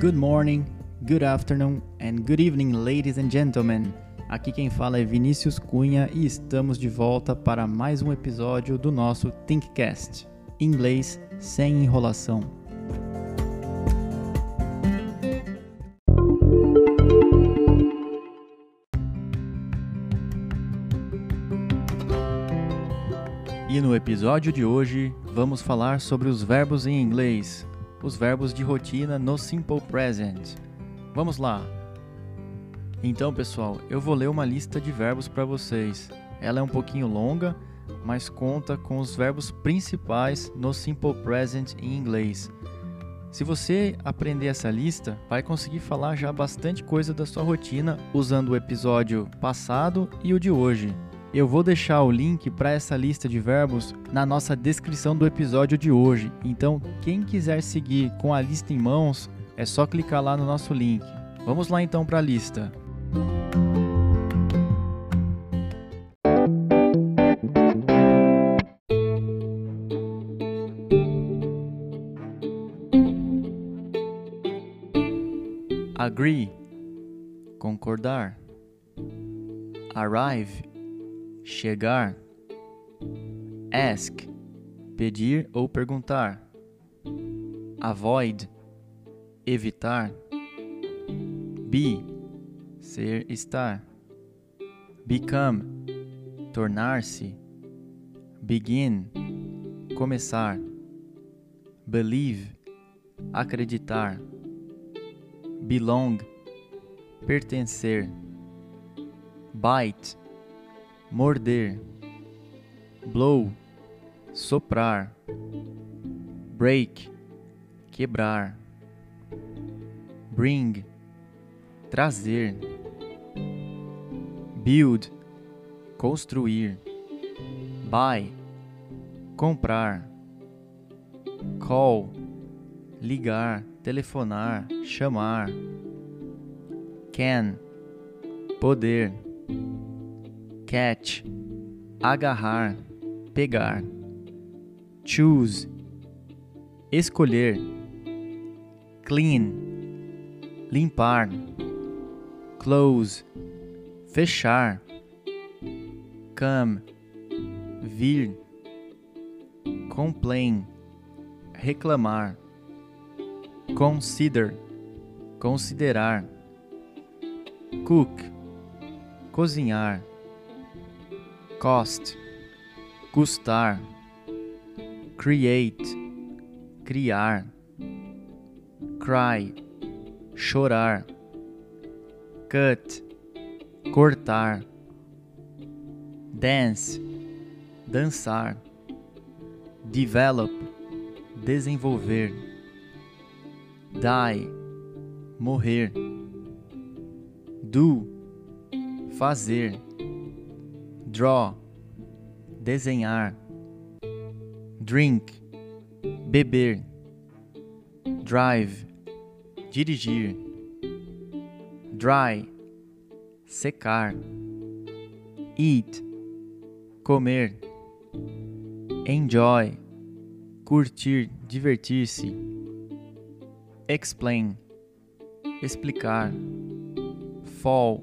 Good morning, good afternoon and good evening, ladies and gentlemen. Aqui quem fala é Vinícius Cunha e estamos de volta para mais um episódio do nosso Thinkcast. Inglês sem enrolação. E no episódio de hoje vamos falar sobre os verbos em inglês, os verbos de rotina no Simple Present. Vamos lá! Então, pessoal, eu vou ler uma lista de verbos para vocês. Ela é um pouquinho longa, mas conta com os verbos principais no Simple Present em inglês. Se você aprender essa lista, vai conseguir falar já bastante coisa da sua rotina usando o episódio passado e o de hoje. Eu vou deixar o link para essa lista de verbos na nossa descrição do episódio de hoje. Então, quem quiser seguir com a lista em mãos, é só clicar lá no nosso link. Vamos lá então para a lista. Agree, concordar. Arrive, chegar. Ask, pedir ou perguntar. Avoid, evitar. Be, ser, estar. Become, tornar-se. Begin, começar. Believe, acreditar. Belong, pertencer. Bite, morder, blow, soprar, break, quebrar, bring, trazer, build, construir, buy, comprar, call, ligar, telefonar, chamar, can, poder catch, agarrar, pegar. Choose, escolher. Clean, limpar. Close, fechar. Come, vir. Complain, reclamar. Consider, considerar. Cook, cozinhar cost, custar, create, criar, cry, chorar, cut, cortar, dance, dançar, develop, desenvolver, die, morrer, do, fazer draw, desenhar, drink, beber, drive, dirigir, dry, secar, eat, comer, enjoy, curtir, divertir-se, explain, explicar, fall,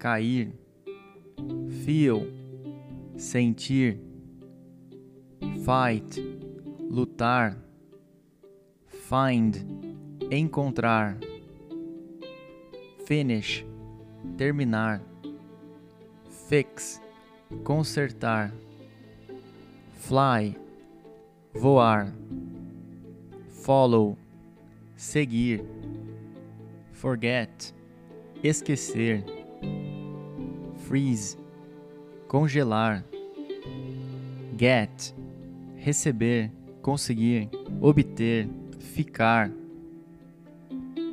cair feel, sentir, fight, lutar, find, encontrar, finish, terminar, fix, consertar, fly, voar, follow, seguir, forget, esquecer freeze, congelar, get, receber, conseguir, obter, ficar,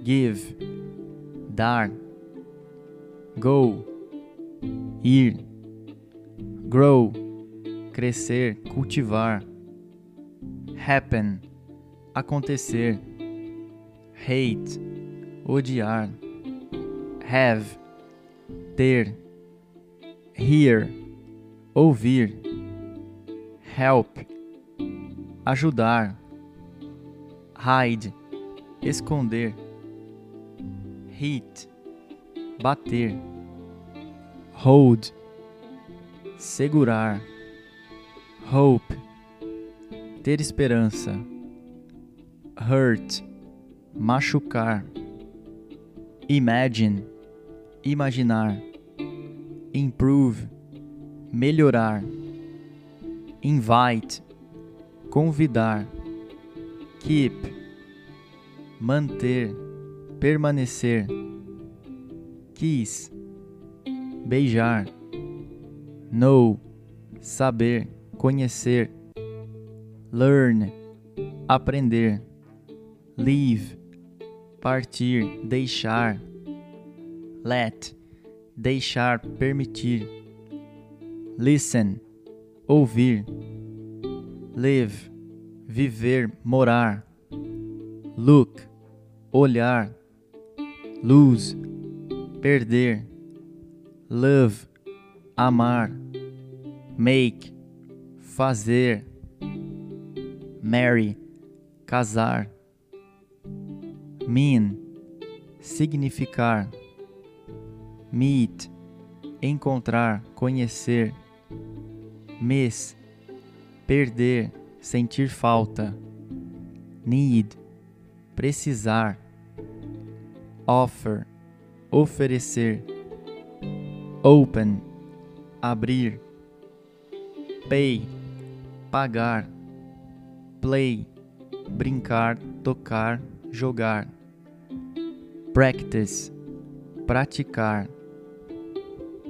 give, dar, go, ir, grow, crescer, cultivar, happen, acontecer, hate, odiar, have, ter, hear, ouvir, help, ajudar, hide, esconder, hit, bater, hold, segurar, hope, ter esperança, hurt, machucar, imagine, imaginar, improve, melhorar, invite, convidar, keep, manter, permanecer, kiss, beijar, know, saber, conhecer, learn, aprender, leave, partir, deixar, let, deixar, permitir, listen, ouvir, live, viver, morar, look, olhar, lose, perder, love, amar, make, fazer, marry, casar, mean, significar, meet, encontrar, conhecer, miss, perder, sentir falta, need, precisar, offer, oferecer, open, abrir, pay, pagar, play, brincar, tocar, jogar, practice, praticar,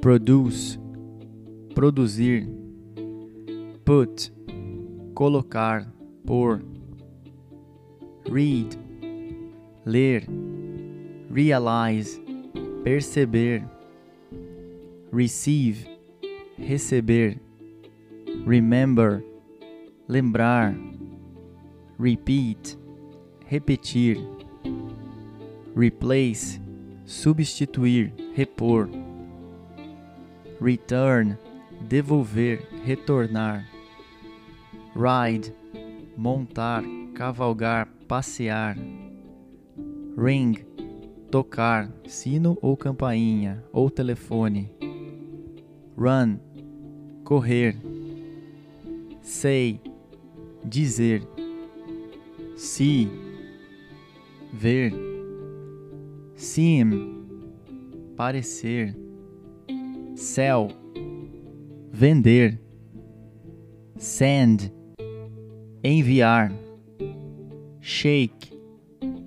produce, produzir, put, colocar, pôr, read, ler, realize, perceber, receive, receber, remember, lembrar, repeat, repetir, replace, substituir, repor, return, devolver, retornar, ride, montar, cavalgar, passear, ring, tocar, sino ou campainha, ou telefone, run, correr, say, dizer, see, ver, seem, parecer, sell, vender, send, enviar, shake,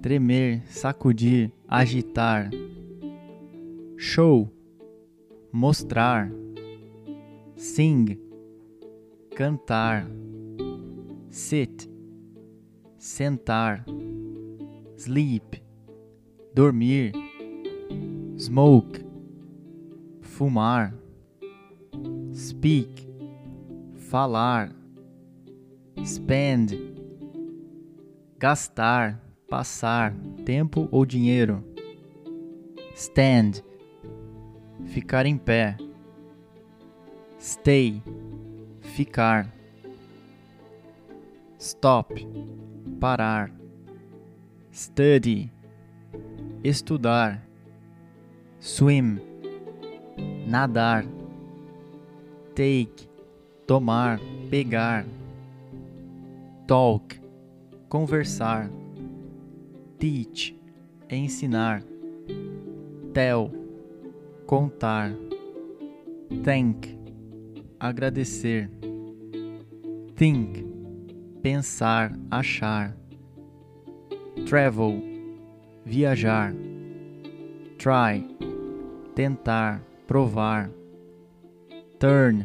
tremer, sacudir, agitar, show, mostrar, sing, cantar, sit, sentar, sleep, dormir, smoke, fumar, speak, falar, spend, gastar, passar, tempo ou dinheiro, stand, ficar em pé, stay, ficar, stop, parar, study, estudar, swim, nadar, take, tomar, pegar, talk, conversar, teach, ensinar, tell, contar, thank, agradecer, think, pensar, achar, travel, viajar, try, tentar, provar, turn,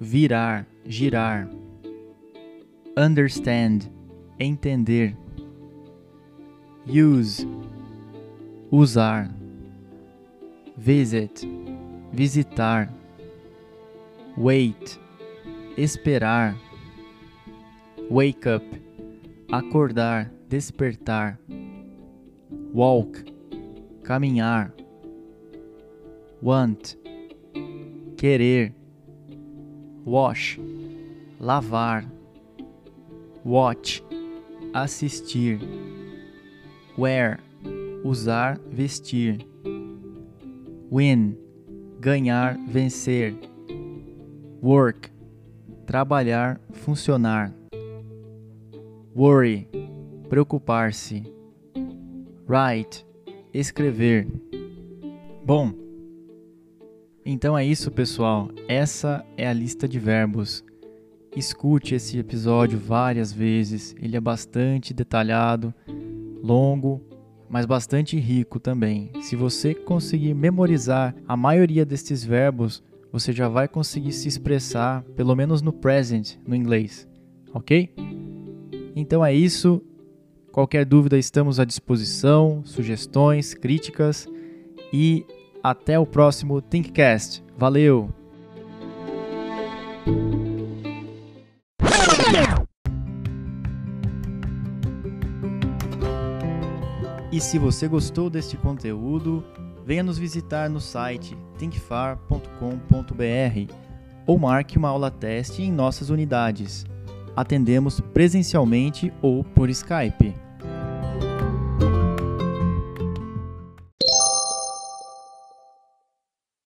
virar, girar, understand, entender, use, usar, visit, visitar, wait, esperar, wake up, acordar, despertar, walk, caminhar, want, querer, wash, lavar, watch, assistir, wear, usar, vestir. Win, ganhar, vencer. Work, trabalhar, funcionar. Worry, preocupar-se. Write, escrever. Bom, então é isso, pessoal. Essa é a lista de verbos. Escute esse episódio várias vezes. Ele é bastante detalhado, longo, mas bastante rico também. Se você conseguir memorizar a maioria destes verbos, você já vai conseguir se expressar, pelo menos no present, no inglês. Ok? Então é isso. Qualquer dúvida, estamos à disposição, sugestões, críticas e até o próximo ThinkCast. Valeu! E se você gostou deste conteúdo, venha nos visitar no site thinkfar.com.br ou marque uma aula teste em nossas unidades. Atendemos presencialmente ou por Skype.